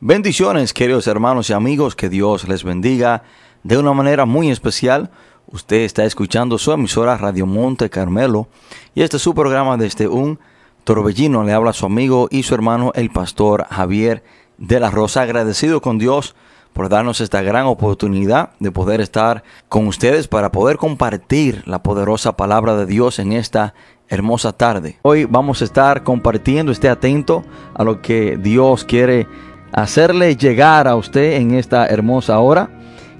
Bendiciones, queridos hermanos y amigos, que Dios les bendiga de una manera muy especial. Usted está escuchando su emisora Radio Monte Carmelo y este es su programa desde un torbellino. Le habla su amigo y su hermano, el pastor Javier de la Rosa, agradecido con Dios por darnos esta gran oportunidad de poder estar con ustedes para poder compartir la poderosa palabra de Dios en esta hermosa tarde. Hoy vamos a estar compartiendo, esté atento a lo que Dios quiere hacerle llegar a usted en esta hermosa hora.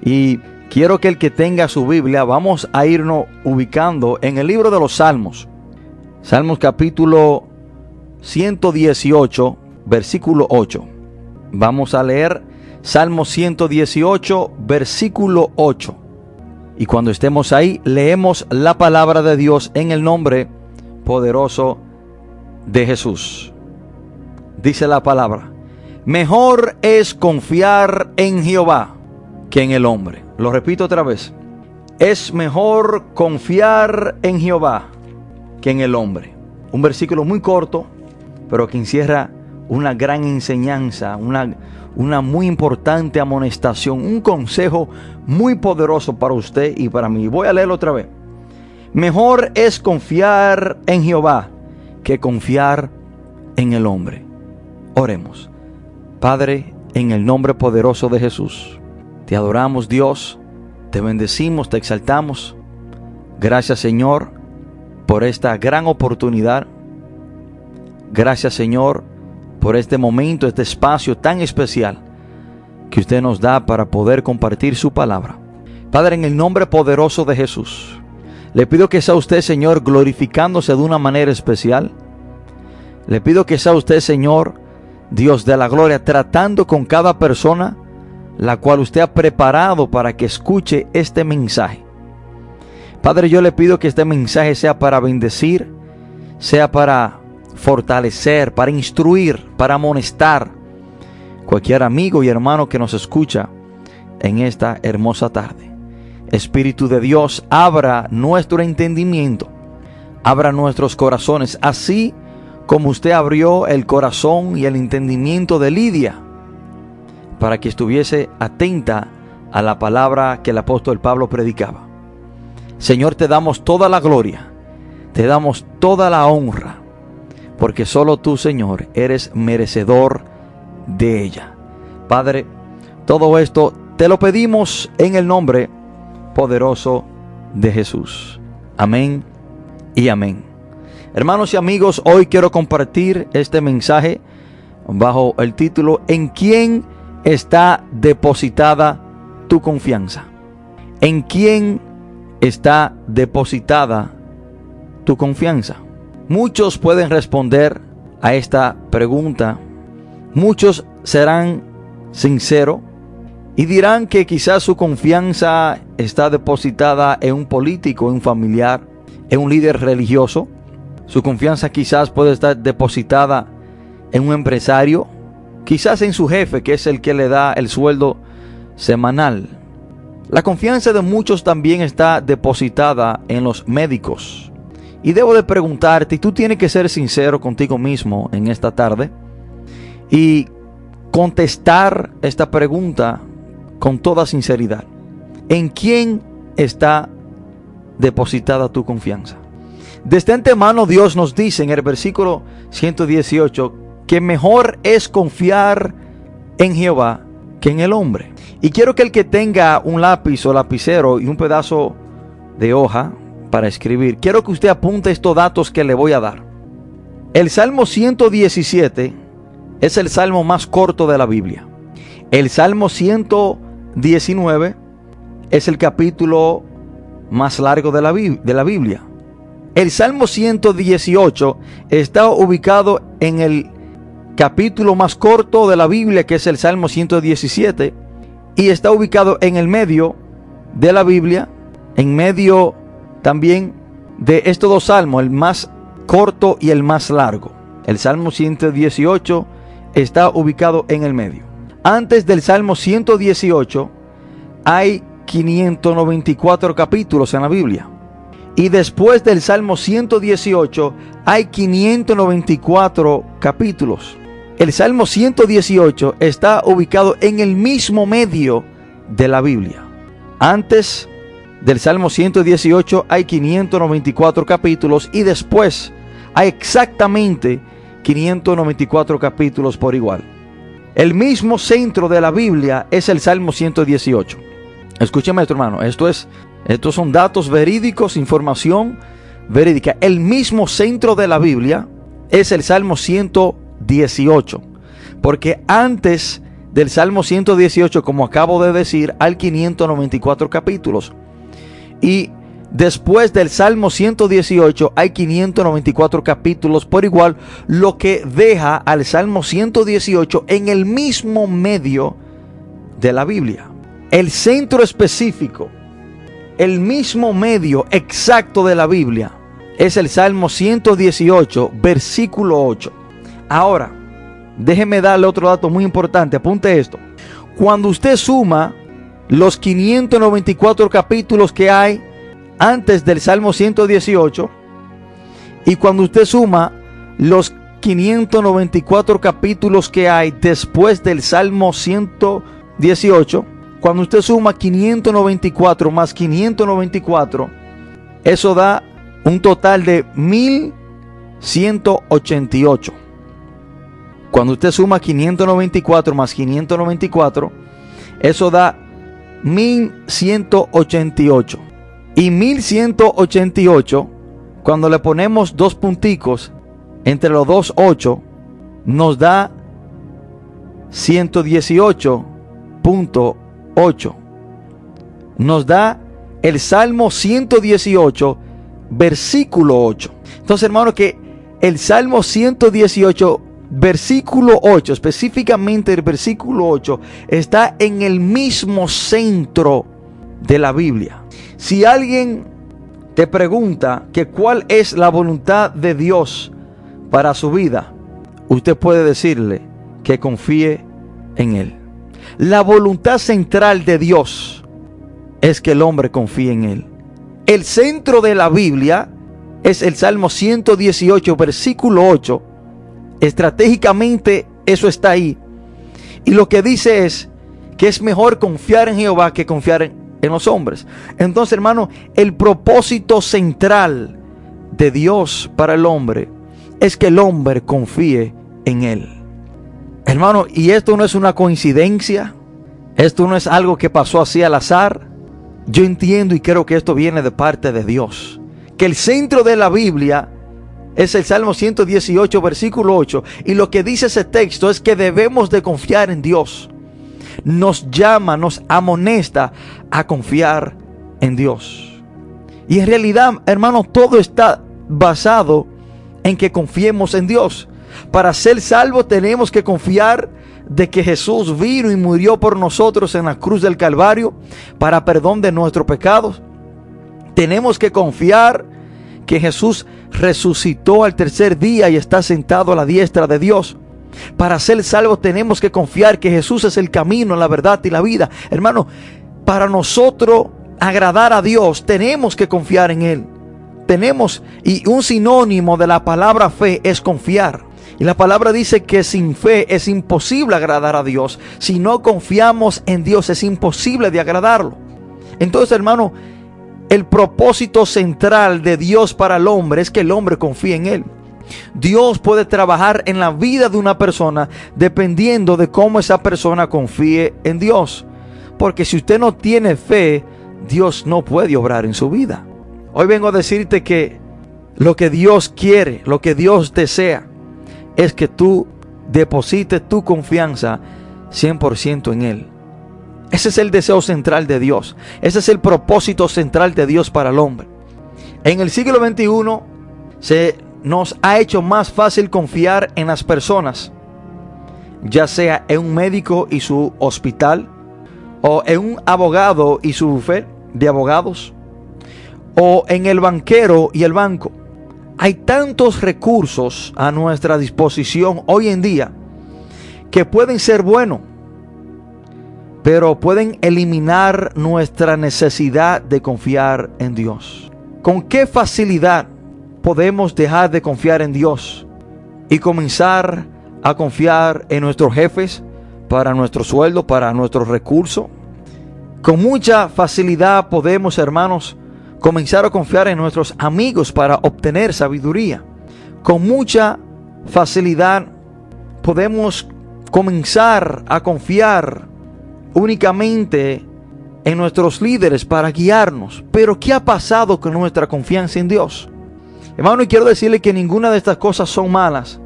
Y quiero que el que tenga su Biblia, vamos a irnos ubicando en el libro de los Salmos. Salmos capítulo 118, versículo 8. Vamos a leer Salmos 118, versículo 8. Y cuando estemos ahí, leemos la palabra de Dios en el nombre poderoso de Jesús. Dice la palabra. Mejor es confiar en Jehová que en el hombre. Lo repito otra vez. Es mejor confiar en Jehová que en el hombre. Un versículo muy corto, pero que encierra una gran enseñanza, una, una muy importante amonestación, un consejo muy poderoso para usted y para mí. Voy a leerlo otra vez. Mejor es confiar en Jehová que confiar en el hombre. Oremos. Padre, en el nombre poderoso de Jesús, te adoramos Dios, te bendecimos, te exaltamos. Gracias Señor por esta gran oportunidad. Gracias Señor por este momento, este espacio tan especial que usted nos da para poder compartir su palabra. Padre, en el nombre poderoso de Jesús, le pido que sea usted, Señor, glorificándose de una manera especial. Le pido que sea usted, Señor, Dios de la gloria, tratando con cada persona la cual usted ha preparado para que escuche este mensaje. Padre, yo le pido que este mensaje sea para bendecir, sea para fortalecer, para instruir, para amonestar cualquier amigo y hermano que nos escucha en esta hermosa tarde. Espíritu de Dios, abra nuestro entendimiento, abra nuestros corazones, así como usted abrió el corazón y el entendimiento de Lidia para que estuviese atenta a la palabra que el apóstol Pablo predicaba. Señor, te damos toda la gloria, te damos toda la honra, porque solo tú, Señor, eres merecedor de ella. Padre, todo esto te lo pedimos en el nombre poderoso de Jesús. Amén y amén. Hermanos y amigos, hoy quiero compartir este mensaje bajo el título ¿En quién está depositada tu confianza? ¿En quién está depositada tu confianza? Muchos pueden responder a esta pregunta. Muchos serán sinceros y dirán que quizás su confianza está depositada en un político, en un familiar, en un líder religioso su confianza quizás puede estar depositada en un empresario, quizás en su jefe, que es el que le da el sueldo semanal. La confianza de muchos también está depositada en los médicos. Y debo de preguntarte, y tú tienes que ser sincero contigo mismo en esta tarde, y contestar esta pregunta con toda sinceridad. ¿En quién está depositada tu confianza? Desde antemano Dios nos dice en el versículo 118 que mejor es confiar en Jehová que en el hombre. Y quiero que el que tenga un lápiz o lapicero y un pedazo de hoja para escribir, quiero que usted apunte estos datos que le voy a dar. El Salmo 117 es el salmo más corto de la Biblia. El Salmo 119 es el capítulo más largo de la, de la Biblia. El Salmo 118 está ubicado en el capítulo más corto de la Biblia, que es el Salmo 117, y está ubicado en el medio de la Biblia, en medio también de estos dos salmos, el más corto y el más largo. El Salmo 118 está ubicado en el medio. Antes del Salmo 118 hay 594 capítulos en la Biblia. Y después del Salmo 118 hay 594 capítulos. el Salmo 118 está ubicado en el mismo medio de la Biblia. Antes del Salmo 118 hay 594 capítulos y después hay exactamente 594 capítulos por igual. El mismo centro de la Biblia es el Salmo 118. Escúcheme esto, hermano. Esto es, estos son datos verídicos, información verídica. El mismo centro de la Biblia es el Salmo 118. Porque antes del Salmo 118, como acabo de decir, hay 594 capítulos. Y después del Salmo 118 hay 594 capítulos por igual, lo que deja al Salmo 118 en el mismo medio de la Biblia. El centro específico, el mismo medio exacto de la Biblia es el Salmo 118, versículo 8. Ahora, déjeme darle otro dato muy importante, apunte esto. Cuando usted suma los 594 capítulos que hay antes del Salmo 118 y cuando usted suma los 594 capítulos que hay después del Salmo 118, cuando usted suma 594 más 594, eso da un total de 1188. Cuando usted suma 594 más 594, eso da 1188. Y 1188, cuando le ponemos dos punticos entre los dos 8, nos da 118.8. Nos da el Salmo 118, versículo 8. Entonces, hermano, que el Salmo 118 versículo 8, específicamente el versículo 8, está en el mismo centro de la Biblia. Si alguien te pregunta que cuál es la voluntad de Dios para su vida, usted puede decirle que confíe en Él. La voluntad central de Dios es que el hombre confíe en Él. El centro de la Biblia es el Salmo 118, versículo 8, Estratégicamente eso está ahí. Y lo que dice es que es mejor confiar en Jehová que confiar en, los hombres. Entonces, hermano, el propósito central de Dios para el hombre es que el hombre confíe en Él. Hermano, y esto no es una coincidencia, esto no es algo que pasó así al azar. Yo entiendo y creo que esto viene de parte de Dios. Que el centro de la Biblia es el Salmo 118, versículo 8. Y lo que dice ese texto es que debemos de confiar en Dios. Nos llama, nos amonesta a confiar en Dios. Y en realidad, hermano, todo está basado en que confiemos en Dios. Para ser salvos tenemos que confiar de que Jesús vino y murió por nosotros en la cruz del Calvario para perdón de nuestros pecados. Tenemos que confiar que Jesús resucitó al tercer día y está sentado a la diestra de Dios. Para ser salvos tenemos que confiar que Jesús es el camino, la verdad y la vida. Hermano, para nosotros agradar a Dios tenemos que confiar en Él. Tenemos, y un sinónimo de la palabra fe es confiar. Y la palabra dice que sin fe es imposible agradar a Dios. Si no confiamos en Dios es imposible de agradarlo. Entonces, hermano, el propósito central de Dios para el hombre es que el hombre confíe en Él. Dios puede trabajar en la vida de una persona dependiendo de cómo esa persona confíe en Dios. Porque si usted no tiene fe, Dios no puede obrar en su vida. Hoy vengo a decirte que lo que Dios quiere, lo que Dios desea, es que tú deposites tu confianza 100% en Él. Ese es el deseo central de Dios. Ese es el propósito central de Dios para el hombre. En el siglo XXI se nos ha hecho más fácil confiar en las personas, ya sea en un médico y su hospital, o en un abogado y su bufete de abogados, o en el banquero y el banco. Hay tantos recursos a nuestra disposición hoy en día que pueden ser buenos pero pueden eliminar nuestra necesidad de confiar en Dios. ¿Con qué facilidad podemos dejar de confiar en Dios y comenzar a confiar en nuestros jefes para nuestro sueldo, para nuestros recursos. Con mucha facilidad podemos, hermanos, comenzar a confiar en nuestros amigos para obtener sabiduría. Con mucha facilidad podemos comenzar a confiar únicamente en nuestros líderes para guiarnos. Pero ¿qué ha pasado con nuestra confianza en Dios? Hermano, y quiero decirle que ninguna de estas cosas son malas.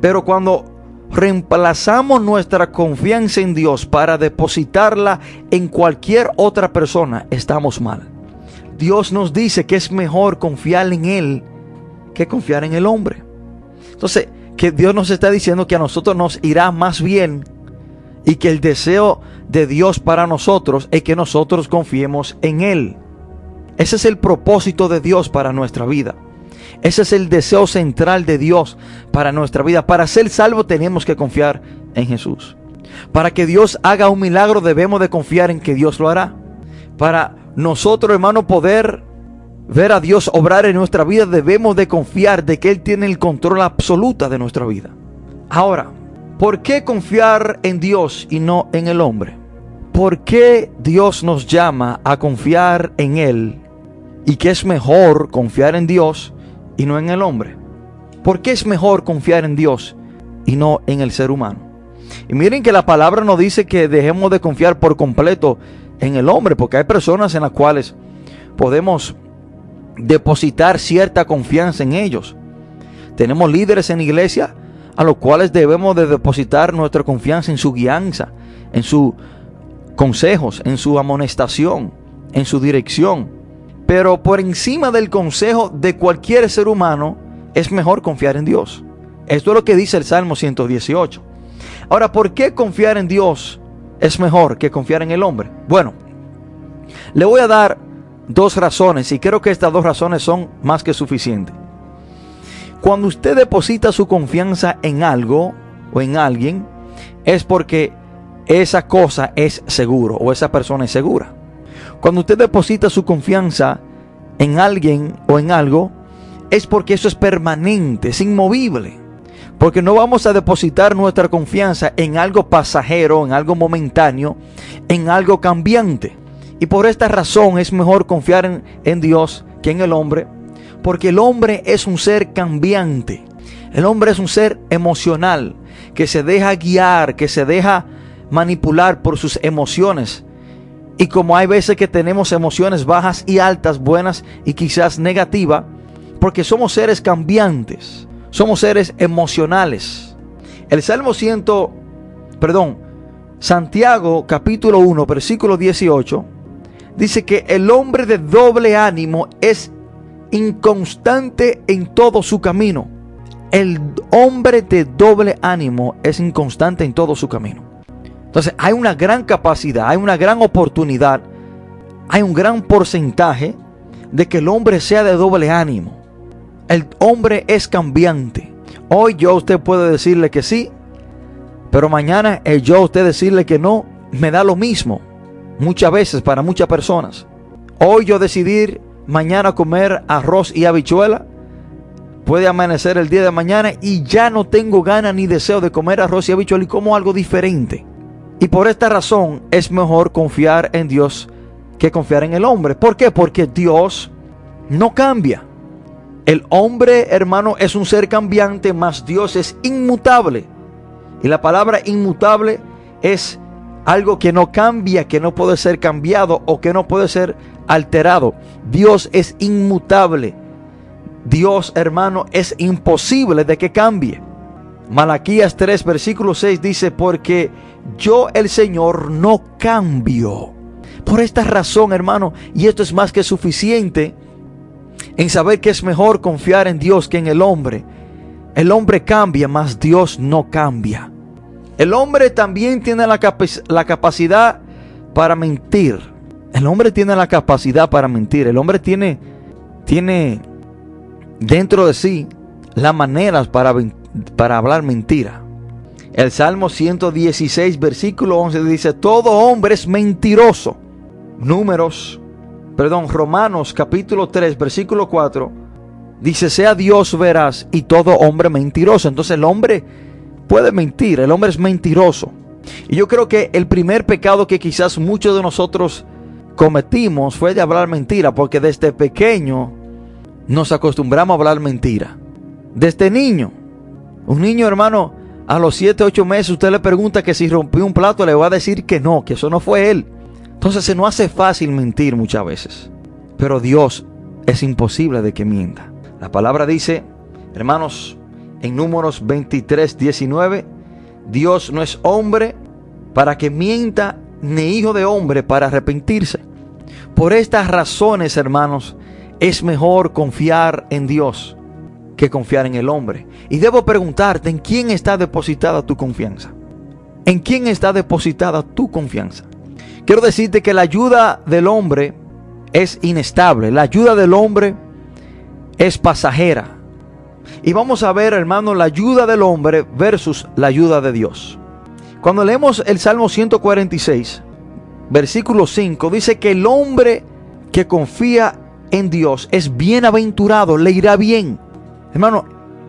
Pero cuando reemplazamos nuestra confianza en Dios para depositarla en cualquier otra persona, estamos mal. Dios nos dice que es mejor confiar en Él que confiar en el hombre. Entonces, que Dios nos está diciendo que a nosotros nos irá más bien y que el deseo de Dios para nosotros es que nosotros confiemos en Él. Ese es el propósito de Dios para nuestra vida. Ese es el deseo central de Dios para nuestra vida. Para ser salvo tenemos que confiar en Jesús. Para que Dios haga un milagro debemos de confiar en que Dios lo hará. Para nosotros, hermano, poder ver a Dios obrar en nuestra vida debemos de confiar de que Él tiene el control absoluto de nuestra vida. Ahora, ¿por qué confiar en Dios y no en el hombre? ¿Por qué Dios nos llama a confiar en Él y que es mejor confiar en Dios y no en el hombre? ¿Por qué es mejor confiar en Dios y no en el ser humano? Y miren que la palabra nos dice que dejemos de confiar por completo en el hombre, porque hay personas en las cuales podemos depositar cierta confianza en ellos. Tenemos líderes en iglesia a los cuales debemos de depositar nuestra confianza en su guianza, en sus consejos, en su amonestación, en su dirección. Pero por encima del consejo de cualquier ser humano, es mejor confiar en Dios. Esto es lo que dice el Salmo 118. Ahora, ¿por qué confiar en Dios es mejor que confiar en el hombre? Bueno, le voy a dar dos razones y creo que estas dos razones son más que suficientes. Cuando usted deposita su confianza en algo o en alguien, es porque esa cosa es seguro o esa persona es segura. Cuando usted deposita su confianza en alguien o en algo, es porque eso es permanente, es inmovible. Porque no vamos a depositar nuestra confianza en algo pasajero, en algo momentáneo, en algo cambiante. Y por esta razón es mejor confiar en, en, Dios que en el hombre, porque el hombre es un ser cambiante. El hombre es un ser emocional, que se deja guiar, que se deja manipular por sus emociones. Y como hay veces que tenemos emociones bajas y altas, buenas y quizás negativas, porque somos seres cambiantes, somos seres emocionales. El Salmo 100, perdón, Santiago capítulo 1, versículo 18, dice que el hombre de doble ánimo es inconstante en todo su camino. El hombre de doble ánimo es inconstante en todo su camino. Entonces hay una gran capacidad, hay una gran oportunidad, hay un gran porcentaje de que el hombre sea de doble ánimo. El hombre es cambiante. Hoy yo a usted puede decirle que sí, pero mañana el yo a usted decirle que no me da lo mismo. Muchas veces para muchas personas. Hoy yo decidir mañana comer arroz y habichuela. Puede amanecer el día de mañana y ya no tengo ganas ni deseo de comer arroz y habichuela y como algo diferente. Y por esta razón es mejor confiar en Dios que confiar en el hombre. ¿Por qué? Porque Dios no cambia. El hombre, hermano, es un ser cambiante, mas Dios es inmutable. Y la palabra inmutable es algo que no cambia, que no puede ser cambiado o que no puede ser alterado. Dios es inmutable. Dios, hermano, es imposible de que cambie. Malaquías 3, versículo 6 dice, porque yo el Señor no cambio. Por esta razón, hermano, y esto es más que suficiente en saber que es mejor confiar en Dios que en el hombre. El hombre cambia, mas Dios no cambia. El hombre también tiene la, la capacidad para mentir. El hombre tiene la capacidad para mentir. El hombre tiene, tiene dentro de sí las maneras para, para hablar mentira. El Salmo 116, versículo 11 dice, todo hombre es mentiroso. Números, perdón, Romanos capítulo 3, versículo 4, dice, sea Dios veraz y todo hombre mentiroso. Entonces el hombre puede mentir, el hombre es mentiroso. Y yo creo que el primer pecado que quizás muchos de nosotros cometimos fue de hablar mentira, porque desde pequeño nos acostumbramos a hablar mentira. Desde niño, un niño hermano, a los 7, 8 meses usted le pregunta que si rompió un plato, le va a decir que no, que eso no fue él. Entonces se nos hace fácil mentir muchas veces. Pero Dios es imposible de que mienta. La palabra dice, hermanos, en números 23, 19, Dios no es hombre para que mienta, ni hijo de hombre para arrepentirse. Por estas razones, hermanos, es mejor confiar en Dios que confiar en el hombre. Y debo preguntarte, ¿en quién está depositada tu confianza? ¿En quién está depositada tu confianza? Quiero decirte que la ayuda del hombre es inestable, la ayuda del hombre es pasajera. Y vamos a ver, hermano, la ayuda del hombre versus la ayuda de Dios. Cuando leemos el Salmo 146, versículo 5, dice que el hombre que confía en Dios es bienaventurado, le irá bien. Hermano,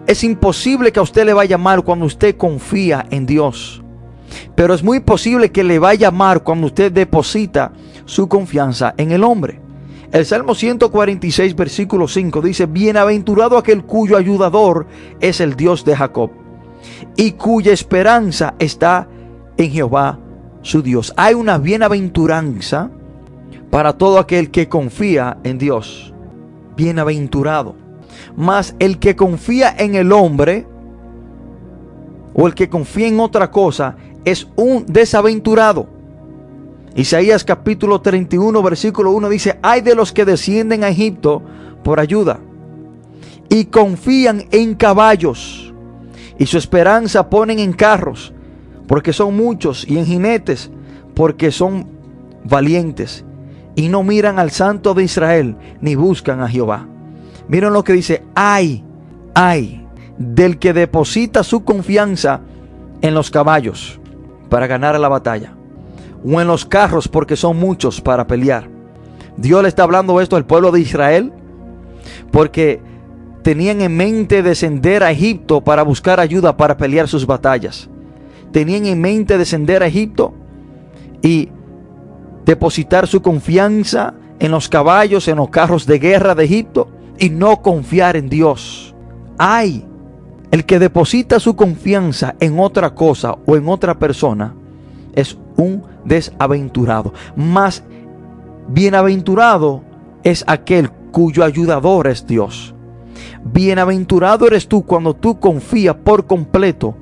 es imposible que a usted le vaya mal cuando usted confía en Dios. Pero es muy posible que le vaya mal cuando usted deposita su confianza en el hombre. El Salmo 146, versículo 5 dice, Bienaventurado aquel cuyo ayudador es el Dios de Jacob y cuya esperanza está en Jehová su Dios. Hay una bienaventuranza para todo aquel que confía en Dios. Bienaventurado. Mas el que confía en el hombre o el que confía en otra cosa es un desaventurado. Isaías capítulo 31 versículo 1 dice, hay de los que descienden a Egipto por ayuda y confían en caballos y su esperanza ponen en carros porque son muchos y en jinetes porque son valientes y no miran al santo de Israel ni buscan a Jehová. Miren lo que dice, ay, ay, del que deposita su confianza en los caballos para ganar la batalla, o en los carros porque son muchos para pelear. Dios le está hablando esto al pueblo de Israel porque tenían en mente descender a Egipto para buscar ayuda para pelear sus batallas. Tenían en mente descender a Egipto y depositar su confianza en los caballos, en los carros de guerra de Egipto y no confiar en Dios. Hay el que deposita su confianza en otra cosa o en otra persona es un desaventurado. Más bienaventurado es aquel cuyo ayudador es Dios. Bienaventurado eres tú cuando tú confías por completo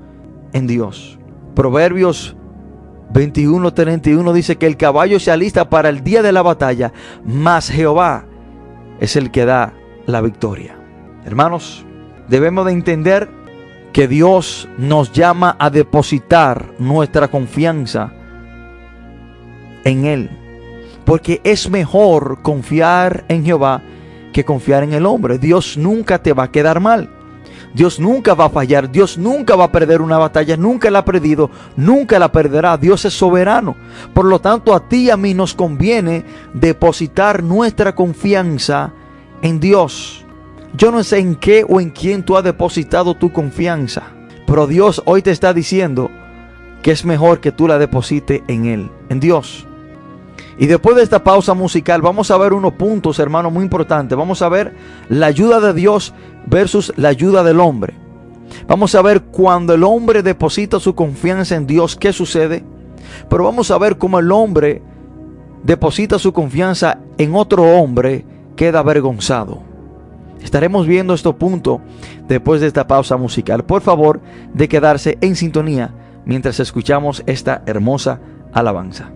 en Dios. Proverbios 21:31 dice que el caballo se alista para el día de la batalla, mas Jehová es el que da la victoria. Hermanos, debemos de entender que Dios nos llama a depositar nuestra confianza en Él. Porque es mejor confiar en Jehová que confiar en el hombre. Dios nunca te va a quedar mal. Dios nunca va a fallar, Dios nunca va a perder una batalla, nunca la ha perdido, nunca la perderá. Dios es soberano. Por lo tanto, a ti y a mí nos conviene depositar nuestra confianza en Dios. Yo no sé en qué o en quién tú has depositado tu confianza, pero Dios hoy te está diciendo que es mejor que tú la deposites en Él, en Dios. Y después de esta pausa musical vamos a ver unos puntos, hermano, muy importantes. Vamos a ver la ayuda de Dios versus la ayuda del hombre. Vamos a ver cuando el hombre deposita su confianza en Dios, qué sucede. Pero vamos a ver cómo el hombre deposita su confianza en otro hombre, queda avergonzado. Estaremos viendo este punto después de esta pausa musical. Por favor, de quedarse en sintonía mientras escuchamos esta hermosa alabanza.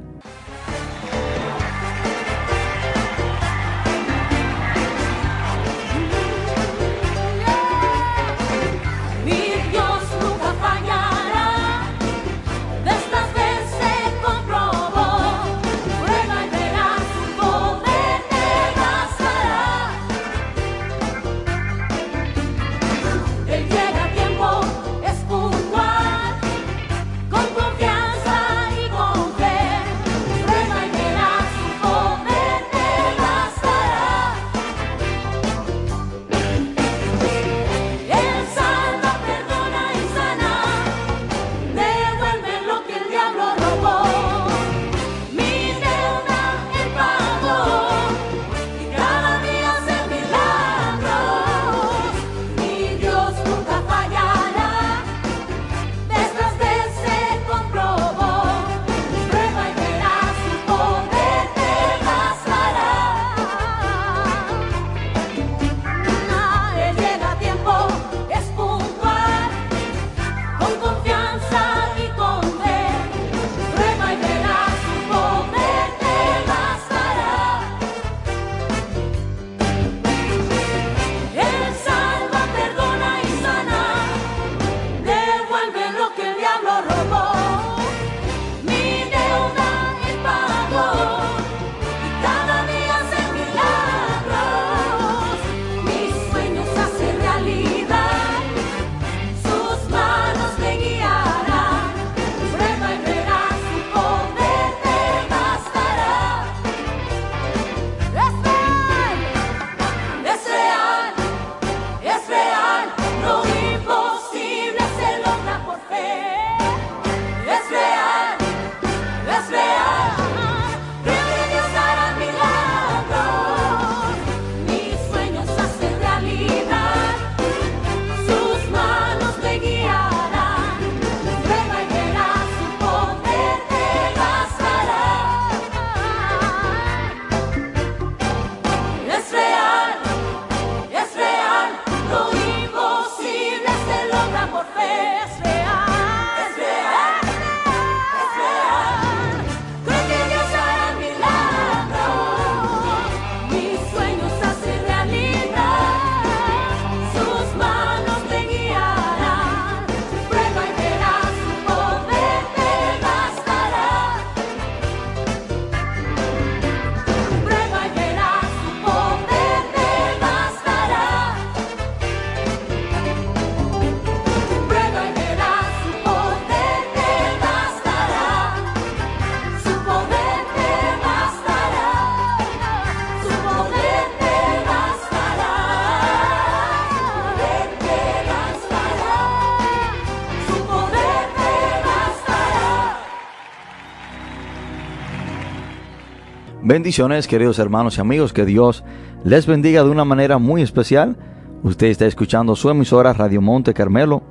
Bendiciones, queridos hermanos y amigos, que Dios les bendiga de una manera muy especial. Usted está escuchando su emisora Radio Monte Carmelo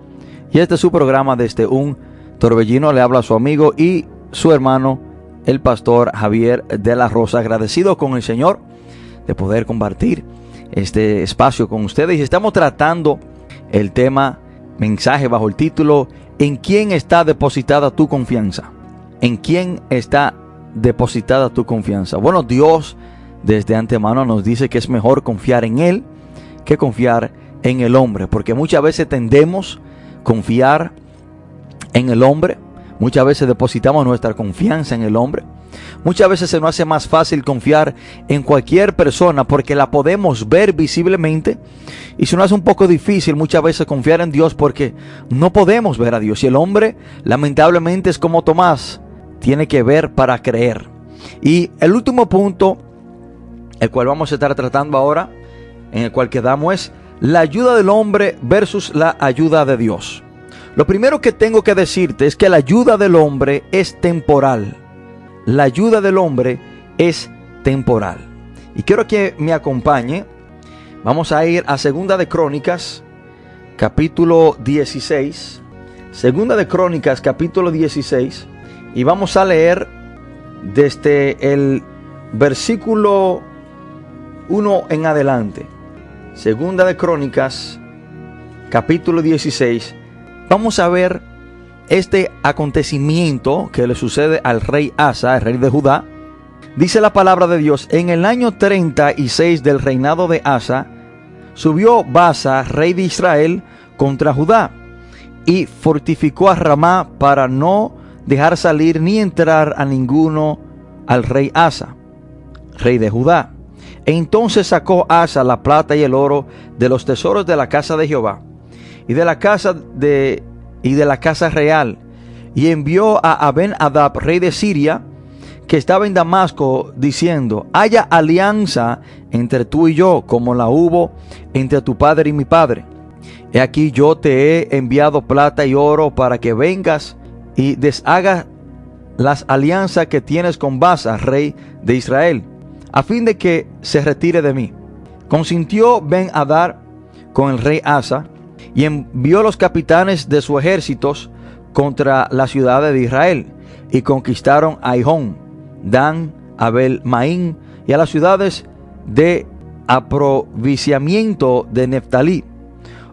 y este es su programa desde un torbellino. Le habla a su amigo y su hermano, el pastor Javier de la Rosa, agradecido con el Señor de poder compartir este espacio con ustedes. Y estamos tratando el tema, mensaje bajo el título, ¿en quién está depositada tu confianza? ¿En quién está depositada tu confianza? Bueno, Dios desde antemano nos dice que es mejor confiar en Él que confiar en el hombre, porque muchas veces tendemos a confiar en el hombre, muchas veces depositamos nuestra confianza en el hombre, muchas veces se nos hace más fácil confiar en cualquier persona porque la podemos ver visiblemente y se nos hace un poco difícil muchas veces confiar en Dios porque no podemos ver a Dios y el hombre lamentablemente es como Tomás, tiene que ver para creer. Y el último punto, el cual vamos a estar tratando ahora, en el cual quedamos, es la ayuda del hombre versus la ayuda de Dios. Lo primero que tengo que decirte es que la ayuda del hombre es temporal. La ayuda del hombre es temporal. Y quiero que me acompañe. Vamos a ir a Segunda de Crónicas, capítulo 16. Segunda de Crónicas, capítulo 16. Y vamos a leer desde el versículo 1 en adelante. Segunda de Crónicas, capítulo 16. Vamos a ver este acontecimiento que le sucede al rey Asa, el rey de Judá. Dice la palabra de Dios, en el año 36 del reinado de Asa, subió Basa, rey de Israel, contra Judá y fortificó a Ramá para no dejar salir ni entrar a ninguno al rey Asa, rey de Judá. E entonces sacó Asa la plata y el oro de los tesoros de la casa de Jehová y de la casa de y de la casa real y envió a Aben Adab, rey de Siria, que estaba en Damasco, diciendo: Haya alianza entre tú y yo, como la hubo entre tu padre y mi padre. He aquí yo te he enviado plata y oro para que vengas y deshaga las alianzas que tienes con Basa, rey de Israel, a fin de que se retire de mí. Consintió Ben Adar con el rey Asa y envió los capitanes de sus ejércitos contra la ciudad de Israel y conquistaron a Dan, Abel, Maín y a las ciudades de aproviciamiento de Neftalí.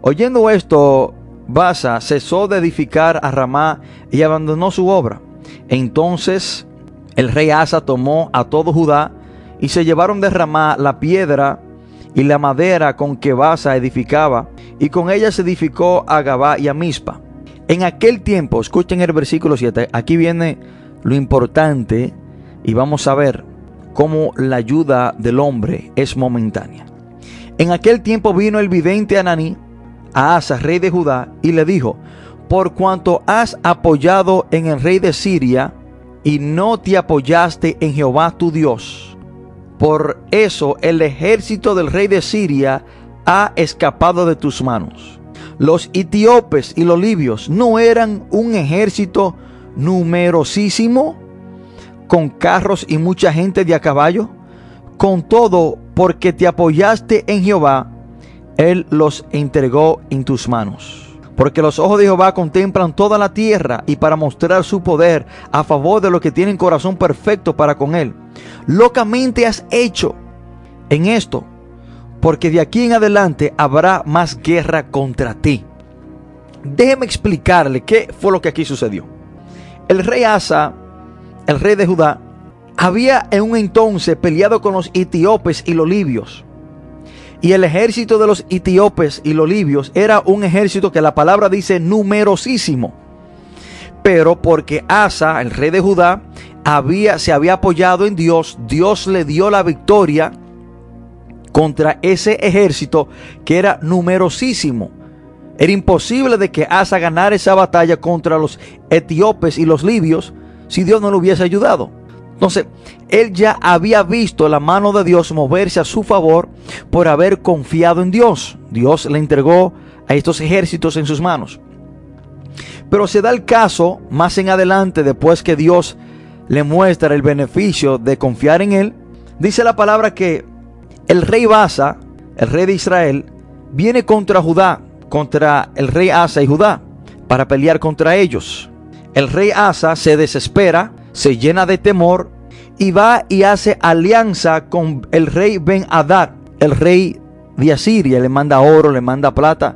Oyendo esto, Basa cesó de edificar a Ramá y abandonó su obra. Entonces el rey Asa tomó a todo Judá y se llevaron de Ramá la piedra y la madera con que Basa edificaba, y con ella se edificó a Gabá y a Mispa. En aquel tiempo, escuchen el versículo 7, aquí viene lo importante y vamos a ver cómo la ayuda del hombre es momentánea. En aquel tiempo vino el vidente Ananí a Asa, rey de Judá, y le dijo, por cuanto has apoyado en el rey de Siria y no te apoyaste en Jehová tu Dios, por eso el ejército del rey de Siria ha escapado de tus manos. Los etíopes y los libios no eran un ejército numerosísimo, con carros y mucha gente de a caballo. Con todo, porque te apoyaste en Jehová, Él los entregó en tus manos. Porque los ojos de Jehová contemplan toda la tierra y para mostrar su poder a favor de los que tienen corazón perfecto para con Él. Locamente has hecho en esto, porque de aquí en adelante habrá más guerra contra ti. Déjeme explicarle qué fue lo que aquí sucedió. El rey Asa, el rey de Judá, había en un entonces peleado con los etíopes y los libios. Y el ejército de los etíopes y los libios era un ejército que la palabra dice numerosísimo. Pero porque Asa, el rey de Judá, había, se había apoyado en Dios, Dios le dio la victoria contra ese ejército que era numerosísimo. Era imposible de que Asa ganara esa batalla contra los etíopes y los libios si Dios no lo hubiese ayudado. Entonces, él ya había visto la mano de Dios moverse a su favor por haber confiado en Dios. Dios le entregó a estos ejércitos en sus manos. Pero se da el caso más en adelante, después que Dios le muestra el beneficio de confiar en Él, Dice la palabra que el rey Basa, el rey de Israel, viene contra Judá, contra el rey Asa y Judá, para pelear contra ellos. El rey Asa se desespera, se llena de temor y va y hace alianza con el rey Ben Hadad, el rey de Asiria, le manda oro, le manda plata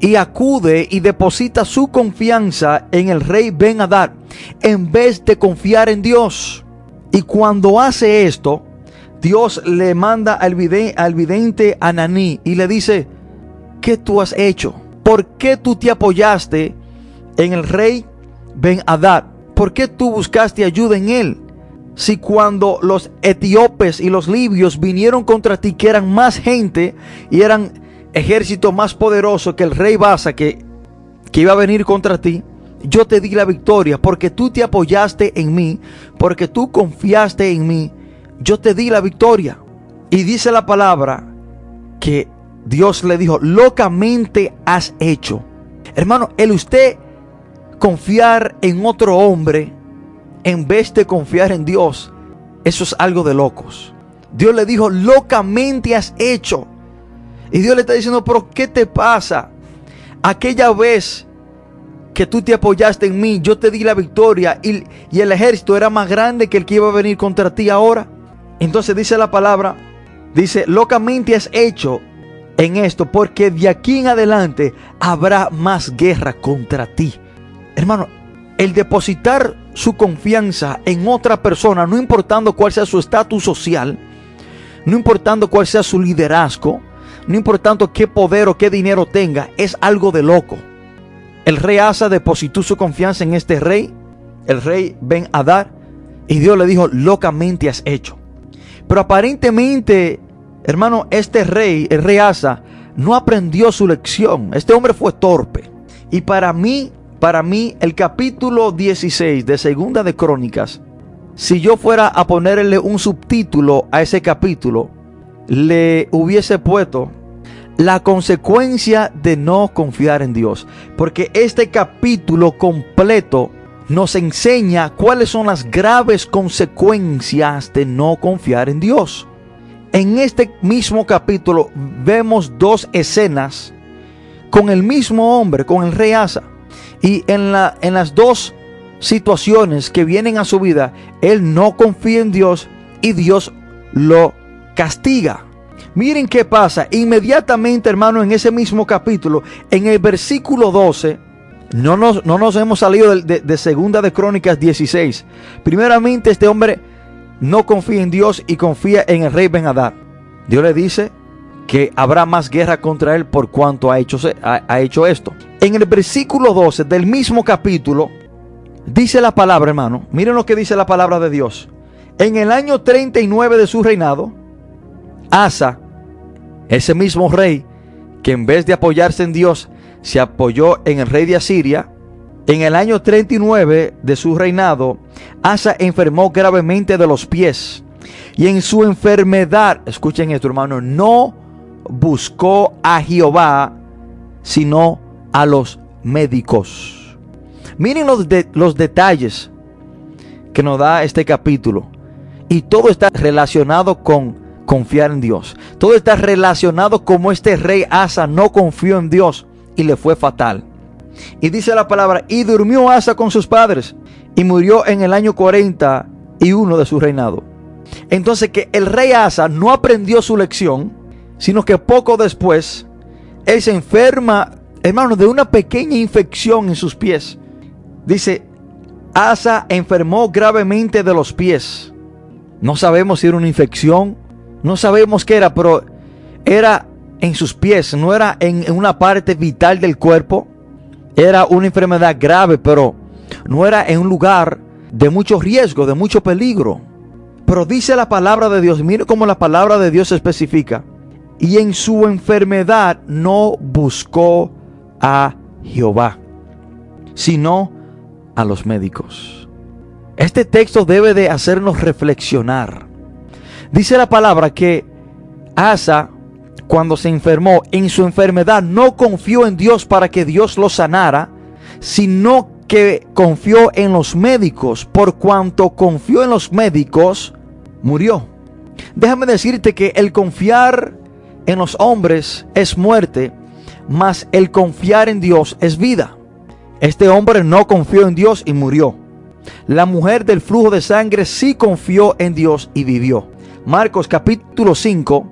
y acude y deposita su confianza en el rey Ben Hadad en vez de confiar en Dios. Y cuando hace esto, Dios le manda al vidente, al vidente Ananí y le dice, ¿qué tú has hecho? ¿Por qué tú te apoyaste en el rey Ben Hadad? ¿Por qué tú buscaste ayuda en él? Si cuando los etíopes y los libios vinieron contra ti, que eran más gente y eran ejército más poderoso que el rey Basa que, que iba a venir contra ti, yo te di la victoria porque tú te apoyaste en mí, porque tú confiaste en mí, yo te di la victoria. Y dice la palabra que Dios le dijo, locamente has hecho. Hermano, el usted confiar en otro hombre en vez de confiar en Dios, eso es algo de locos. Dios le dijo, locamente has hecho. Y Dios le está diciendo, pero ¿qué te pasa? Aquella vez que tú te apoyaste en mí, yo te di la victoria y, y, el ejército era más grande que el que iba a venir contra ti ahora. Entonces dice la palabra, dice, locamente has hecho en esto, porque de aquí en adelante habrá más guerra contra ti. Hermano, el depositar su confianza en otra persona, no importando cuál sea su estatus social, no importando cuál sea su liderazgo, no importando qué poder o qué dinero tenga, es algo de loco. El rey Asa depositó su confianza en este rey, el rey Ben Adar, y Dios le dijo, locamente has hecho. Pero aparentemente, hermano, este rey, el rey Asa, no aprendió su lección. Este hombre fue torpe. Y para mí, para mí, el capítulo 16 de Segunda de Crónicas, si yo fuera a ponerle un subtítulo a ese capítulo, le hubiese puesto la consecuencia de no confiar en Dios. Porque este capítulo completo nos enseña cuáles son las graves consecuencias de no confiar en Dios. En este mismo capítulo vemos dos escenas con el mismo hombre, con el rey Asa. Y en, la, en las dos situaciones que vienen a su vida, él no confía en Dios y Dios lo castiga. Miren qué pasa. Inmediatamente, hermano, en ese mismo capítulo, en el versículo 12, no nos, no nos hemos salido de, de, Segunda de Crónicas 16. Primeramente, este hombre no confía en Dios y confía en el rey Ben Hadad. Dios le dice, que habrá más guerra contra él por cuanto ha hecho, ha, ha hecho esto. En el versículo 12 del mismo capítulo, dice la palabra, hermano, miren lo que dice la palabra de Dios. En el año 39 de su reinado, Asa, ese mismo rey, que en vez de apoyarse en Dios, se apoyó en el rey de Asiria, en el año 39 de su reinado, Asa enfermó gravemente de los pies. Y en su enfermedad, escuchen esto hermano, no buscó a Jehová, sino a los médicos. Miren los, de, los detalles que nos da este capítulo. Y todo está relacionado con confiar en Dios. Todo está relacionado como este rey Asa no confió en Dios y le fue fatal. Y dice la palabra, y durmió Asa con sus padres y murió en el año 41 de su reinado. Entonces que el rey Asa no aprendió su lección sino que poco después él se enferma, hermano, de una pequeña infección en sus pies. Dice, Asa enfermó gravemente de los pies. No sabemos si era una infección, no sabemos qué era, pero era en sus pies, no era en, una parte vital del cuerpo. Era una enfermedad grave, pero no era en un lugar de mucho riesgo, de mucho peligro. Pero dice la palabra de Dios, mire cómo la palabra de Dios especifica y en su enfermedad no buscó a Jehová, sino a los médicos. Este texto debe de hacernos reflexionar. Dice la palabra que Asa, cuando se enfermó en su enfermedad, no confió en Dios para que Dios lo sanara, sino que confió en los médicos. Por cuanto confió en los médicos, murió. Déjame decirte que el confiar en los hombres es muerte, mas el confiar en Dios es vida. Este hombre no confió en Dios y murió. La mujer del flujo de sangre sí confió en Dios y vivió. Marcos capítulo 5,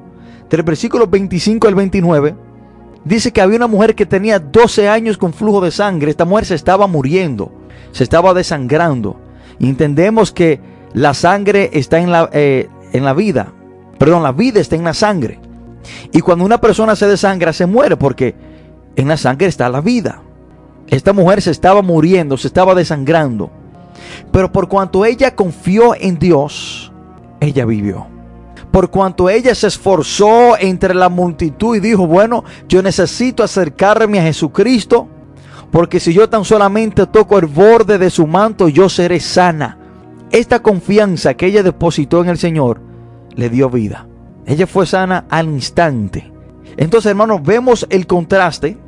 del versículo 25 al 29, dice que había una mujer que tenía 12 años con flujo de sangre. Esta mujer se estaba muriendo, se estaba desangrando. Entendemos que la sangre está en la, eh, en la vida. Perdón, la vida está en la sangre. Y cuando una persona se desangra, se muere porque en la sangre está la vida. Esta mujer se estaba muriendo, se estaba desangrando. Pero por cuanto ella confió en Dios, ella vivió. Por cuanto ella se esforzó entre la multitud y dijo, bueno, yo necesito acercarme a Jesucristo, porque si yo tan solamente toco el borde de su manto, yo seré sana. Esta confianza que ella depositó en el Señor le dio vida. Ella fue sana al instante. Entonces, hermanos, vemos el contraste.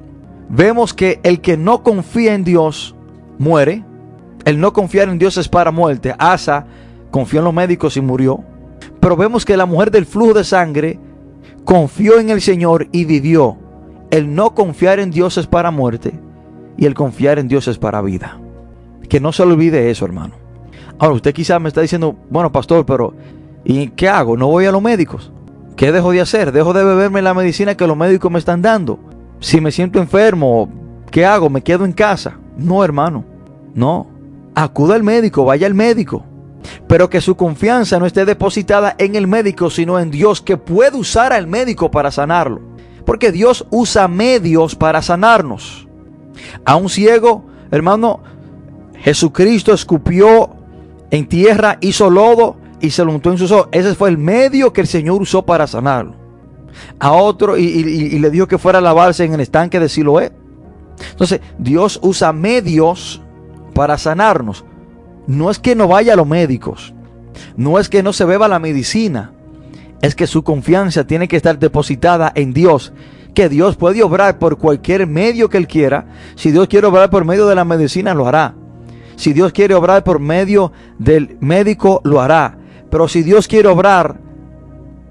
Vemos que el que no confía en Dios muere. El no confiar en Dios es para muerte. Asa confió en los médicos y murió. Pero vemos que la mujer del flujo de sangre confió en el Señor y vivió. El no confiar en Dios es para muerte y el confiar en Dios es para vida. Que no se olvide eso, hermano. Ahora, usted quizá me está diciendo, bueno, pastor, pero ¿y qué hago? ¿No voy a los médicos? ¿Qué dejo de hacer? ¿Dejo de beberme la medicina que los médicos me están dando? Si me siento enfermo, ¿qué hago? ¿Me quedo en casa? No, hermano. No. Acuda al médico, vaya al médico. Pero que su confianza no esté depositada en el médico, sino en Dios, que puede usar al médico para sanarlo. Porque Dios usa medios para sanarnos. A un ciego, hermano, Jesucristo escupió en tierra, hizo lodo y se lo untó en sus ojos. Ese fue el medio que el Señor usó para sanarlo. A otro y, le dijo que fuera a lavarse en el estanque de Siloé. Entonces, Dios usa medios para sanarnos. No es que no vaya a los médicos. No es que no se beba la medicina. Es que su confianza tiene que estar depositada en Dios. Que Dios puede obrar por cualquier medio que Él quiera. Si Dios quiere obrar por medio de la medicina, lo hará. Si Dios quiere obrar por medio del médico, lo hará. Pero si Dios quiere obrar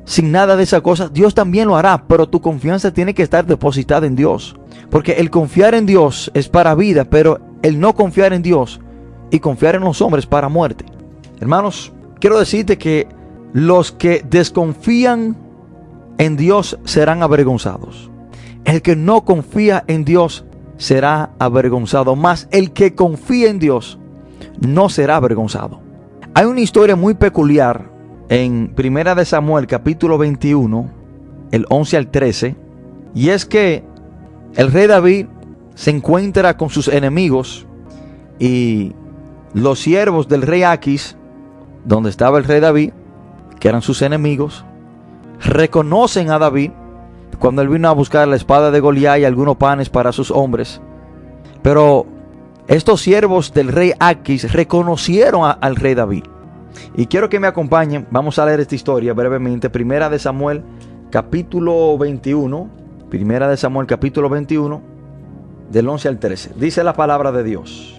sin nada de esas cosas, Dios también lo hará. Pero tu confianza tiene que estar depositada en Dios. Porque el confiar en Dios es para vida, pero el no confiar en Dios y confiar en los hombres para muerte. Hermanos, quiero decirte que los que desconfían en Dios serán avergonzados. El que no confía en Dios será avergonzado. Más el que confía en Dios no será avergonzado. Hay una historia muy peculiar en Primera de Samuel capítulo 21, el 11 al 13, y es que el rey David se encuentra con sus enemigos y los siervos del rey Aquis, donde estaba el rey David, que eran sus enemigos, reconocen a David cuando él vino a buscar la espada de Goliat y algunos panes para sus hombres. Pero estos siervos del rey Aquis reconocieron al rey David. Y quiero que me acompañen, vamos a leer esta historia brevemente. Primera de Samuel, capítulo 21. Primera de Samuel, capítulo 21, del 11 al 13. Dice la palabra de Dios.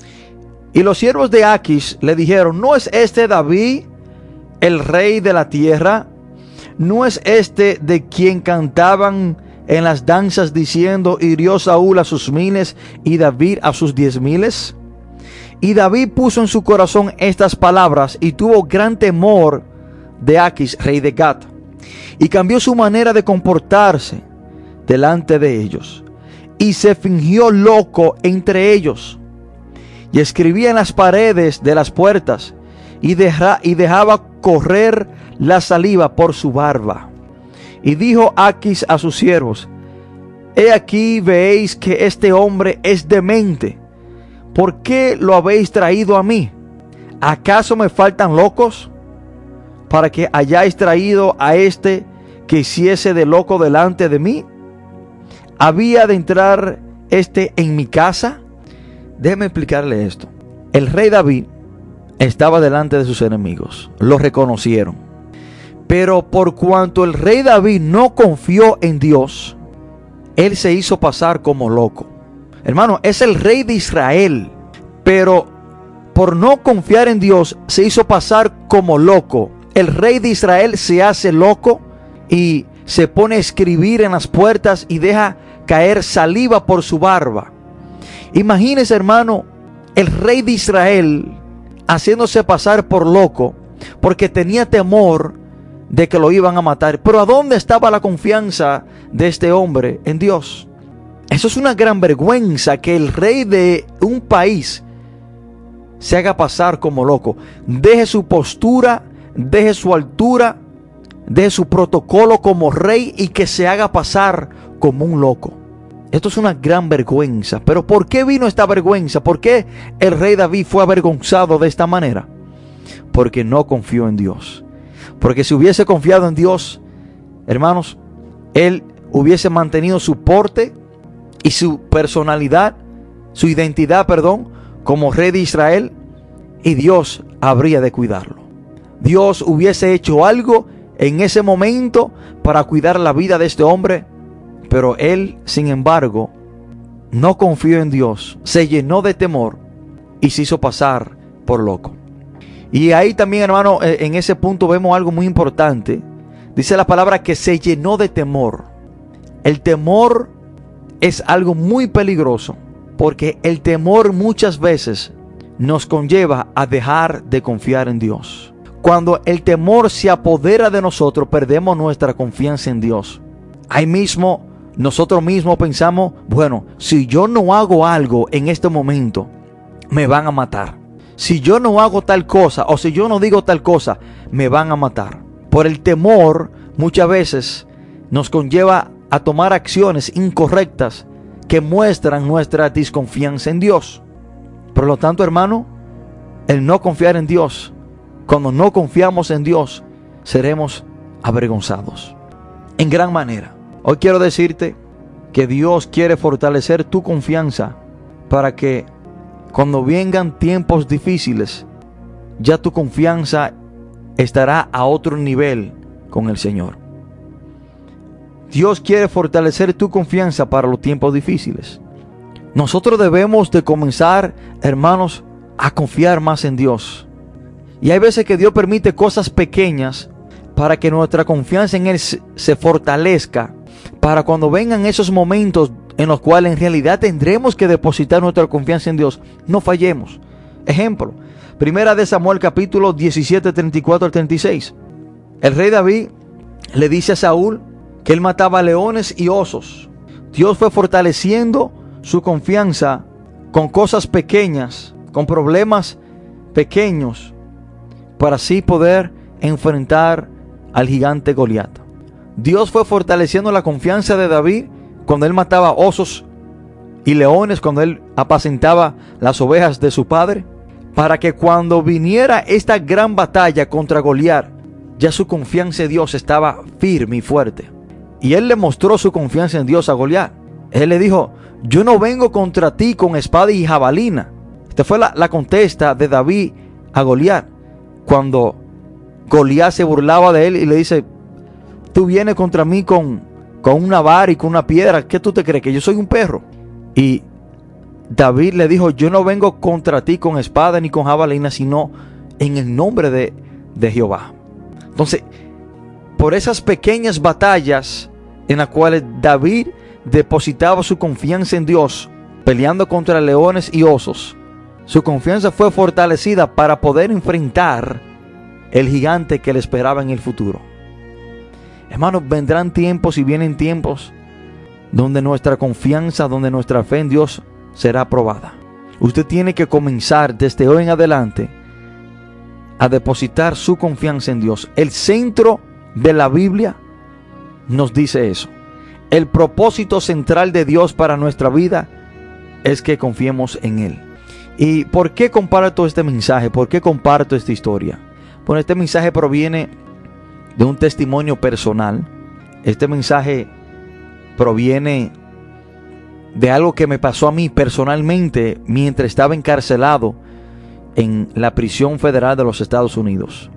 Y los siervos de Aquis le dijeron, ¿no es este David el rey de la tierra? ¿No es este de quien cantaban en las danzas diciendo, hirió Saúl a sus miles y David a sus diez miles? Y David puso en su corazón estas palabras y tuvo gran temor de Aquis, rey de Gat, y cambió su manera de comportarse delante de ellos, y se fingió loco entre ellos y escribía en las paredes de las puertas y, y dejaba correr la saliva por su barba. Y dijo Aquis a sus siervos, He aquí veéis que este hombre es demente. ¿Por qué lo habéis traído a mí? ¿Acaso me faltan locos para que hayáis traído a este que hiciese de loco delante de mí? ¿Había de entrar este en mi casa? Déjeme explicarle esto. El rey David estaba delante de sus enemigos. Lo reconocieron. Pero por cuanto el rey David no confió en Dios, él se hizo pasar como loco. Hermano, es el rey de Israel. Pero por no confiar en Dios, se hizo pasar como loco. el rey de Israel se hace loco y se pone a escribir en las puertas y deja caer saliva por su barba. Imagínese, hermano, el rey de Israel haciéndose pasar por loco porque tenía temor de que lo iban a matar. Pero ¿a dónde estaba la confianza de este hombre en Dios? Eso es una gran vergüenza que el rey de un país se haga pasar como loco. Deje su postura, deje su altura, deje su protocolo como rey y que se haga pasar como un loco. Esto es una gran vergüenza. Pero ¿por qué vino esta vergüenza? ¿Por qué el rey David fue avergonzado de esta manera? Porque no confió en Dios. Porque si hubiese confiado en Dios, hermanos, él hubiese mantenido su porte y su personalidad, su identidad, perdón, como rey de Israel y Dios habría de cuidarlo. Dios hubiese hecho algo en ese momento para cuidar la vida de este hombre, pero él, sin embargo, no confió en Dios, se llenó de temor y se hizo pasar por loco. Y ahí también, hermano, eh, en ese punto vemos algo muy importante. Dice la palabra que se llenó de temor. El temor es algo muy peligroso porque el temor muchas veces nos conlleva a dejar de confiar en Dios. Cuando el temor se apodera de nosotros, perdemos nuestra confianza en Dios. Ahí mismo, nosotros mismos pensamos, bueno, si yo no hago algo en este momento, me van a matar. Si yo no hago tal cosa o si yo no digo tal cosa, me van a matar. Por el temor, muchas veces nos conlleva a tomar acciones incorrectas que muestran nuestra desconfianza en Dios. Por lo tanto, hermano, el no confiar en Dios, cuando no confiamos en Dios, seremos avergonzados. En gran manera. Hoy quiero decirte que Dios quiere fortalecer tu confianza para que cuando vengan tiempos difíciles, ya tu confianza estará a otro nivel con el Señor. Dios quiere fortalecer tu confianza para los tiempos difíciles. Nosotros debemos de comenzar, hermanos, a confiar más en Dios. Y hay veces que Dios permite cosas pequeñas para que nuestra confianza en Él se fortalezca. Para cuando vengan esos momentos en los cuales en realidad tendremos que depositar nuestra confianza en Dios, no fallemos. Ejemplo, primera de Samuel capítulo 17, 34 al 36. El rey David le dice a Saúl que él mataba leones y osos. Dios fue fortaleciendo su confianza con cosas pequeñas, con problemas pequeños, para así poder enfrentar al gigante Goliat. Dios fue fortaleciendo la confianza de David cuando él mataba osos y leones, cuando él apacentaba las ovejas de su padre, para que cuando viniera esta gran batalla contra Goliat, ya su confianza en Dios estaba firme y fuerte. Y él le mostró su confianza en Dios a Goliat. Él le dijo, yo no vengo contra ti con espada y jabalina. Esta fue la, contesta de David a Goliat. Cuando Goliat se burlaba de él y le dice, tú vienes contra mí con, con una vara y con una piedra. ¿Qué tú te crees? Que yo soy un perro. Y David le dijo, yo no vengo contra ti con espada ni con jabalina, sino en el nombre de, de Jehová. Entonces, por esas pequeñas batallas en las cuales David depositaba su confianza en Dios, peleando contra leones y osos, su confianza fue fortalecida para poder enfrentar el gigante que le esperaba en el futuro. Hermanos, vendrán tiempos y vienen tiempos donde nuestra confianza, donde nuestra fe en Dios será probada. Usted tiene que comenzar desde hoy en adelante a depositar su confianza en Dios. El centro de la Biblia nos dice eso. El propósito central de Dios para nuestra vida es que confiemos en Él. ¿Y por qué comparto este mensaje? ¿Por qué comparto esta historia? Bueno, este mensaje proviene de un testimonio personal. Este mensaje proviene de algo que me pasó a mí personalmente mientras estaba encarcelado en la prisión federal de los Estados Unidos.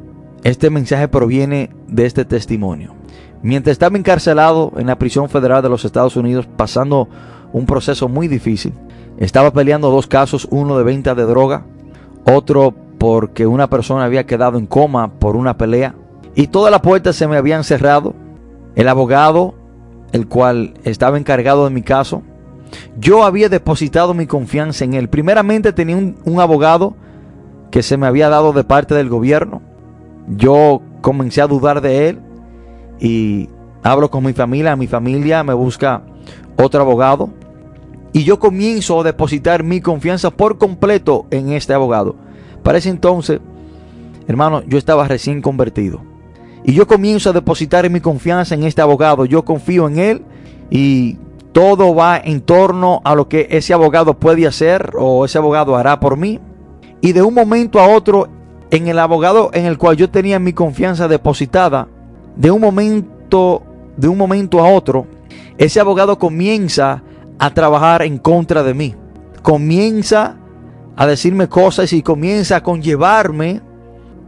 Este mensaje proviene de este testimonio. Mientras estaba encarcelado en la prisión federal de los Estados Unidos, pasando un proceso muy difícil, estaba peleando dos casos, uno de venta de droga, otro porque una persona había quedado en coma por una pelea. y todas las puertas se me habían cerrado. El abogado, el cual estaba encargado de mi caso, yo había depositado mi confianza en él. Primeramente tenía un, un abogado que se me había dado de parte del gobierno. Yo comencé a dudar de él y hablo con mi familia, mi familia me busca otro abogado y yo comienzo a depositar mi confianza por completo en este abogado. Para ese entonces, hermano, yo estaba recién convertido. Y yo comienzo a depositar mi confianza en este abogado. Yo confío en él y todo va en torno a lo que ese abogado puede hacer o ese abogado hará por mí. Y de un momento a otro, en el abogado en el cual yo tenía mi confianza depositada, de un momento, de un momento a otro, ese abogado comienza a trabajar en contra de mí. Comienza a decirme cosas y comienza a conllevarme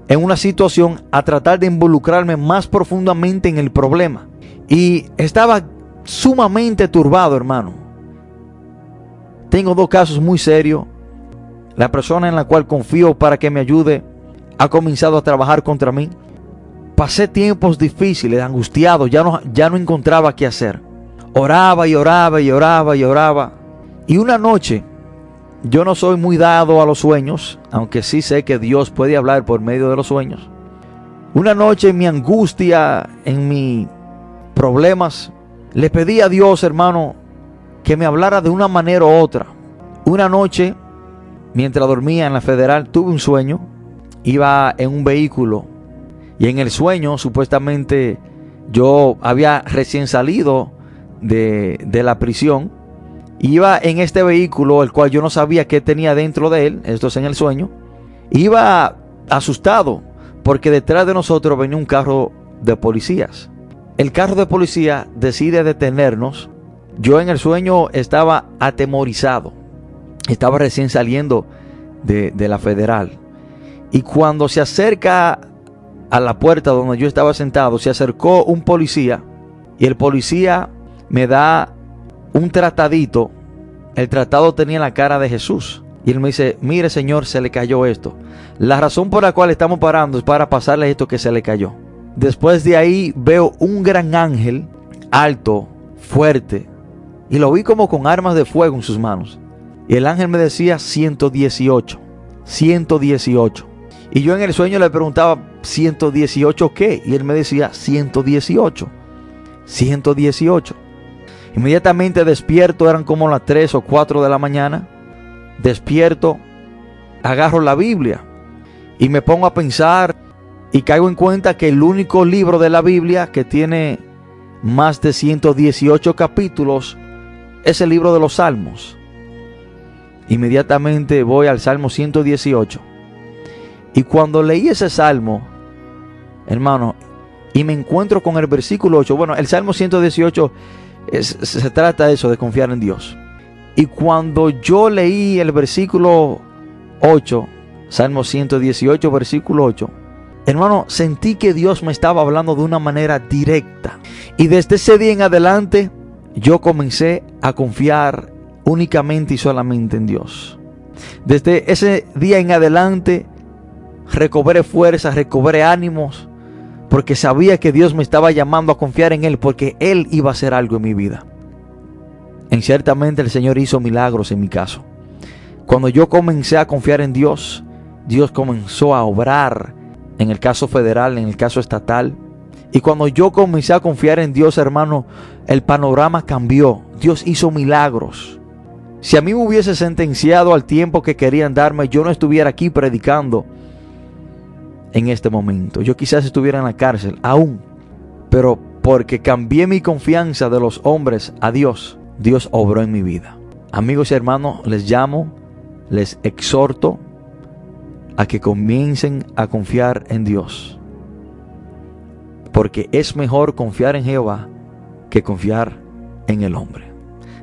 en una situación a tratar de involucrarme más profundamente en el problema. Y estaba sumamente turbado, hermano. Tengo dos casos muy serios. La persona en la cual confío para que me ayude ha comenzado a trabajar contra mí. Pasé tiempos difíciles, angustiados, ya no, ya no encontraba qué hacer. Oraba y oraba y oraba y oraba. Y una noche, yo no soy muy dado a los sueños, aunque sí sé que Dios puede hablar por medio de los sueños. Una noche en mi angustia, en mis problemas, le pedí a Dios, hermano, que me hablara de una manera u otra. Una noche, mientras dormía en la federal, tuve un sueño. Iba en un vehículo y en el sueño, supuestamente, yo había recién salido de, de la prisión. Iba en este vehículo, el cual yo no sabía qué tenía dentro de él, esto es en el sueño. Iba asustado porque detrás de nosotros venía un carro de policías. El carro de policía decide detenernos. Yo en el sueño estaba atemorizado. Estaba recién saliendo de, de la federal. Y cuando se acerca a la puerta donde yo estaba sentado, se acercó un policía y el policía me da un tratadito. El tratado tenía la cara de Jesús. Y él me dice, mire señor, se le cayó esto. La razón por la cual estamos parando es para pasarle esto que se le cayó. Después de ahí veo un gran ángel, alto, fuerte, y lo vi como con armas de fuego en sus manos. Y el ángel me decía 118, 118. Y yo en el sueño le preguntaba, ¿118 qué? Y él me decía, 118, 118. Inmediatamente despierto, eran como las 3 o 4 de la mañana. Despierto, agarro la Biblia y me pongo a pensar y caigo en cuenta que el único libro de la Biblia que tiene más de 118 capítulos es el libro de los Salmos. Inmediatamente voy al Salmo 118. Y cuando leí ese salmo, hermano, y me encuentro con el versículo 8, bueno, el Salmo 118 se trata de eso, de confiar en Dios. Y cuando yo leí el versículo 8, Salmo 118, versículo 8, hermano, sentí que Dios me estaba hablando de una manera directa. Y desde ese día en adelante, yo comencé a confiar únicamente y solamente en Dios. Desde ese día en adelante, recobré fuerzas, recobré ánimos porque sabía que Dios me estaba llamando a confiar en Él, porque Él iba a hacer algo en mi vida. En ciertamente el Señor hizo milagros en mi caso. Cuando yo comencé a confiar en Dios, Dios comenzó a obrar en el caso federal, en el caso estatal. Y cuando yo comencé a confiar en Dios, hermano, el panorama cambió. Dios hizo milagros. Si a mí me hubiese sentenciado al tiempo que querían darme, yo no estuviera aquí predicando en este momento. Yo quizás estuviera en la cárcel aún, pero porque cambié mi confianza de los hombres a Dios, Dios obró en mi vida. Amigos y hermanos, les llamo, les exhorto a que comiencen a confiar en Dios. Porque es mejor confiar en Jehová que confiar en el hombre.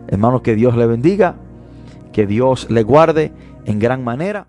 Hermanos, que Dios le bendiga, que Dios le guarde en gran manera.